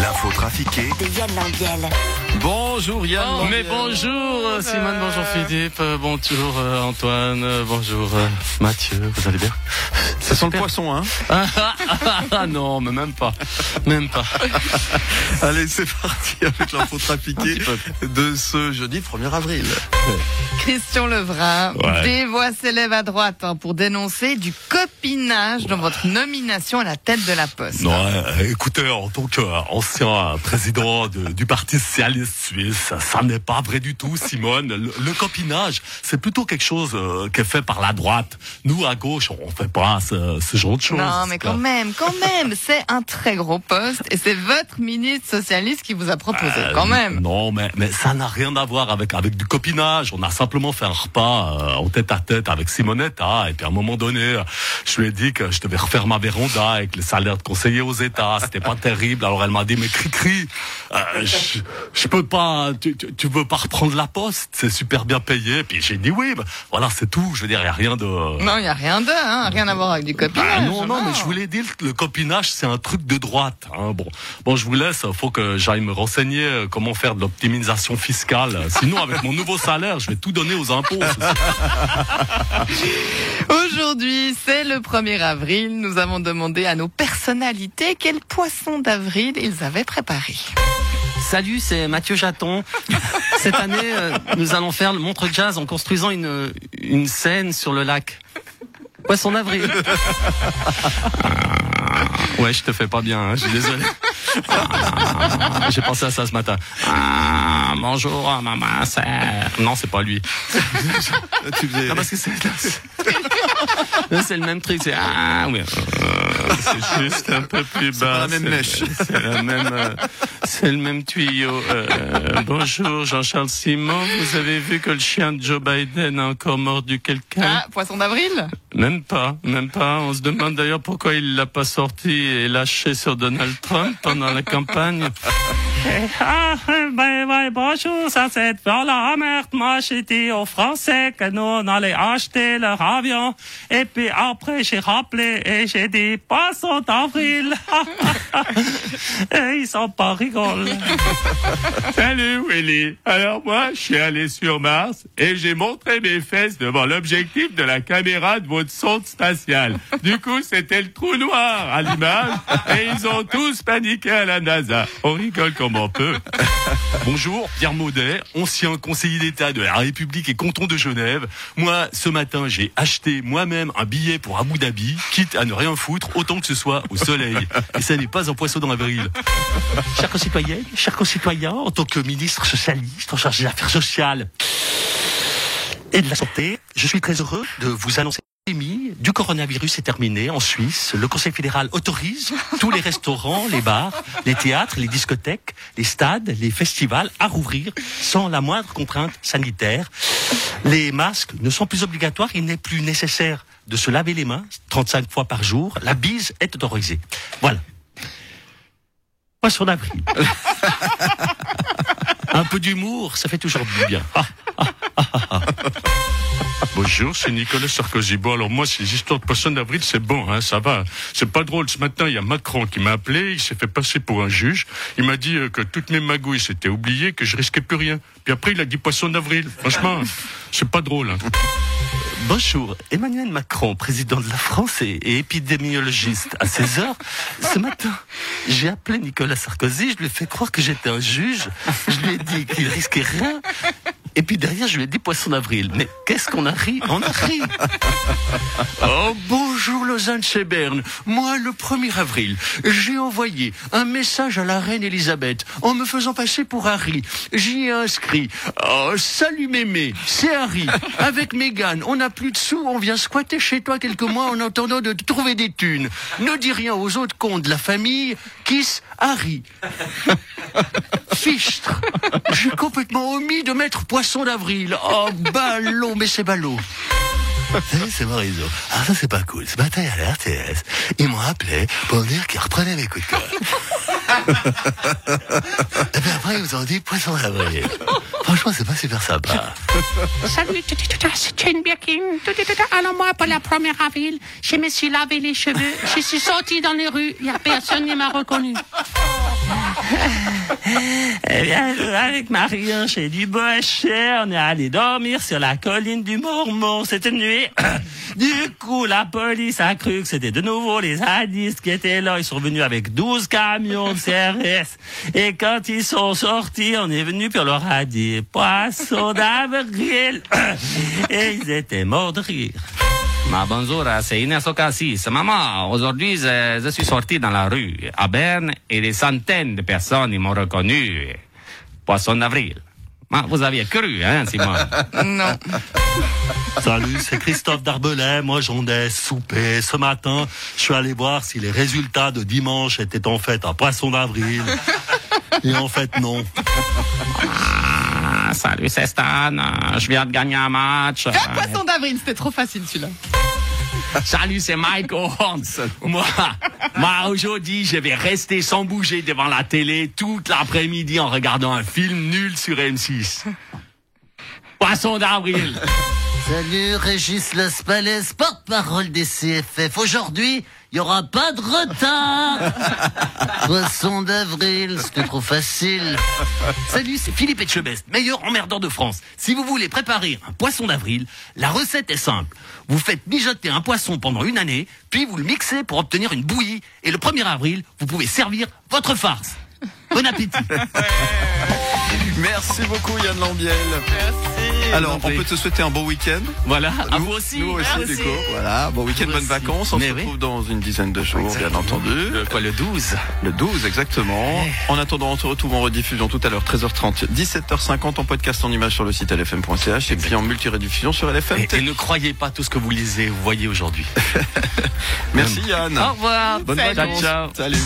L'info trafiquée De Yann Lambiel. Bonjour Yann. Oh, mais bonjour euh, Simone, bonjour Philippe, euh, bonjour euh, Antoine, euh, bonjour euh, Mathieu, vous allez bien? Ça sent le poisson, hein? Ah, ah, ah, ah, non, mais même pas, même pas. Allez, c'est parti avec l'info trafiquée de ce jeudi 1er avril. Christian Levrin, Ouais. des voix s'élèvent à droite hein, pour dénoncer du copinage dans votre nomination à la tête de la Poste. Non, euh, écoutez, en tant président de- du Parti socialiste suisse, ça n'est pas vrai du tout, Simone. Le, le copinage, c'est plutôt quelque chose euh, qui est fait par la droite. Nous, à gauche, on fait pas ce, ce genre de choses. Non, mais quand même, quand même, c'est un très gros poste et c'est votre ministre socialiste qui vous a proposé, Euh, quand même. Non, mais, mais ça n'a rien à voir avec, avec du copinage. On a simplement fait un repas euh, en tête à tête avec Simonetta. Et puis à un moment donné, je lui ai dit que je devais refaire ma véranda avec le salaire de conseiller aux États. C'était pas terrible. Alors elle m'a dit, mais cri-cri, euh, je, je peux pas, tu, tu, tu veux pas reprendre la poste C'est super bien payé. Puis j'ai dit oui. bah, voilà, c'est tout. Je veux dire, il y a rien de... Non, il n'y a rien de, hein, rien à voir avec du copinage. Ah non, non, mais je voulais dire le copinage, c'est un truc de droite. Hein. Bon, bon, je vous laisse. Faut que j'aille me renseigner euh, comment faire de l'optimisation fiscale. Sinon, avec mon nouveau salaire, je vais tout donner aux impôts. Aujourd'hui, c'est le 1er avril. Nous avons demandé à nos personnalités quel poisson d'avril ils avaient préparé. Salut, c'est Mathieu Jaton. Cette année, euh, nous allons faire le Montre Jazz en construisant une, une scène sur le lac. Poisson d'avril. Ouais, je te fais pas bien, hein, je suis désolé. J'ai pensé à ça ce matin. Ah, bonjour, maman, c'est... Non, c'est pas lui. Tu faisais... Non, parce que c'est... c'est le même truc, c'est... Ah, oui. euh, C'est juste un peu plus bas. pas la même c'est- mèche. C'est la même... euh, C'est le même tuyau. Euh, bonjour, Jean-Charles Simon. Vous avez vu que le chien de Joe Biden a encore mordu quelqu'un? Ah, poisson d'avril? Même pas, même pas. On se demande d'ailleurs pourquoi il l'a pas sorti et lâché sur Donald Trump pendant la campagne. Ah, ben, bonjour, ça c'est voilà, merde, moi j'ai dit aux Français que nous on allait acheter leur avion et puis après j'ai rappelé et j'ai dit poisson d'avril. et ils sont pas rigoles. Salut Willy. Alors moi, je suis allé sur Mars et j'ai montré mes fesses devant l'objectif de la caméra de votre sonde spatiale. Du coup, c'était le trou noir à l'image et ils ont tous paniqué à la NASA. On rigole comme on peut. Bonjour, Pierre Maudet, ancien conseiller d'État de la République et canton de Genève. Moi, ce matin, j'ai acheté moi-même un billet pour Abu Dhabi, quitte à ne rien foutre, autant que ce soit au soleil. Et ça n'est pas un poisson dans l'avril. Chers concitoyennes, chers concitoyens, en tant que ministre socialiste en charge des affaires sociales et de la santé, je suis très heureux de vous annoncer du coronavirus est terminée en Suisse. Le Conseil fédéral autorise tous les restaurants, les bars, les théâtres, les discothèques, les stades, les festivals à rouvrir sans la moindre contrainte sanitaire. Les masques ne sont plus obligatoires, il n'est plus nécessaire de se laver les mains 35 fois par jour. La bise est autorisée. Voilà. Poisson d'avril. Un peu d'humour, ça fait toujours du bien. Ah, Bonjour, c'est Nicolas Sarkozy. Bon, alors moi, ces histoires de poisson d'avril, c'est bon, hein, ça va. C'est pas drôle. Ce matin, il y a Macron qui m'a appelé, il s'est fait passer pour un juge. Il m'a dit euh, que toutes mes magouilles s'étaient oubliées, que je risquais plus rien. Puis après, il a dit poisson d'avril. Franchement, c'est pas drôle. Hein. Bonjour, Emmanuel Macron, président de la France et, et épidémiologiste. À 16 heures, ce matin, j'ai appelé Nicolas Sarkozy, je lui ai fait croire que j'étais un juge, je lui ai dit qu'il risquait rien, et puis derrière, je lui ai dit poisson d'avril. Mais qu'est-ce qu'on a ri? On a ri Oh, bonjour Lausanne chez Berne. Moi, le 1er avril, j'ai envoyé un message à la reine Elisabeth en me faisant passer pour Harry. J'y ai inscrit oh, Salut mémé, c'est Harry. Avec Meghan, on n'a plus de sous, on vient squatter chez toi quelques mois en attendant de te trouver des thunes. Ne dis rien aux autres cons de la famille. Kiss Harry. Fichtre. J'ai complètement omis de mettre poisson d'avril. Oh, ballot, mais c'est ballot. Salut, c'est Morizot. Ah, ça, c'est pas cool. Ce matin, à la RTS, ils m'ont appelé pour dire qu'ils reprenaient mes coups de cœur. Et puis après, ils ont dit poisson d'avril. Franchement, c'est pas super sympa. Salut, c'est Jane Birkin. Tout, tout, tout, Alors moi, pour la première avril, je me suis lavé les cheveux. Je suis sorti dans les rues. Il n'y a personne qui m'a reconnu. Eh bien, avec Marion, chez du Bochet, on est allé dormir sur la colline du Mormont cette nuit. Du coup, la police a cru que c'était de nouveau les zadistes qui étaient là. Ils sont venus avec 12 camions de CRS. Et quand ils sont sortis, on est venu on leur a dit poisson d'avril. Et ils étaient morts de rire. Ma bonjour, c'est Inès Ocassis. Maman, aujourd'hui, je, je suis sorti dans la rue à Berne et des centaines de personnes m'ont reconnu. Poisson d'avril. Vous aviez cru, hein, Simon? Non. Salut, c'est Christophe Darbelay. Moi, j'en ai soupé. Ce matin, je suis allé voir si les résultats de dimanche étaient en fait un poisson d'avril. Et en fait, non. Ah, Salut, c'est Stan. Je viens de gagner un match. Un poisson d'avril, c'était trop facile celui-là. Salut, c'est Mike Horns. Moi, moi aujourd'hui, je vais rester sans bouger devant la télé toute l'après-midi en regardant un film nul sur M6. Poisson d'avril. Salut, Régis Las Palais, porte-parole des CFF. Aujourd'hui, il n'y aura pas de retard. Poisson d'avril, c'était trop facile. Salut, c'est Philippe Etchebest, meilleur emmerdeur de France. Si vous voulez préparer un poisson d'avril, la recette est simple. Vous faites mijoter un poisson pendant une année, puis vous le mixez pour obtenir une bouillie. Et le 1er avril, vous pouvez servir votre farce. Bon appétit. Merci beaucoup Yann Lambiel. Merci. Alors, on peut te souhaiter un bon week-end. Voilà, à Nous- vous aussi. Nous aussi, Merci. du coup. Voilà, bon week-end, bonnes aussi. vacances. On Mais se oui. retrouve dans une dizaine de jours, bien entendu. Le, quoi, le 12 Le 12, exactement. En attendant, on se retrouve en rediffusion tout à l'heure, 13h30, 17h50 en podcast en image sur le site lfm.ch et puis en multi-rediffusion sur LFM. Et, et ne croyez pas tout ce que vous lisez, vous voyez aujourd'hui. Merci Yann. Au revoir. Bonnes Salut. vacances. Ciao. Salut.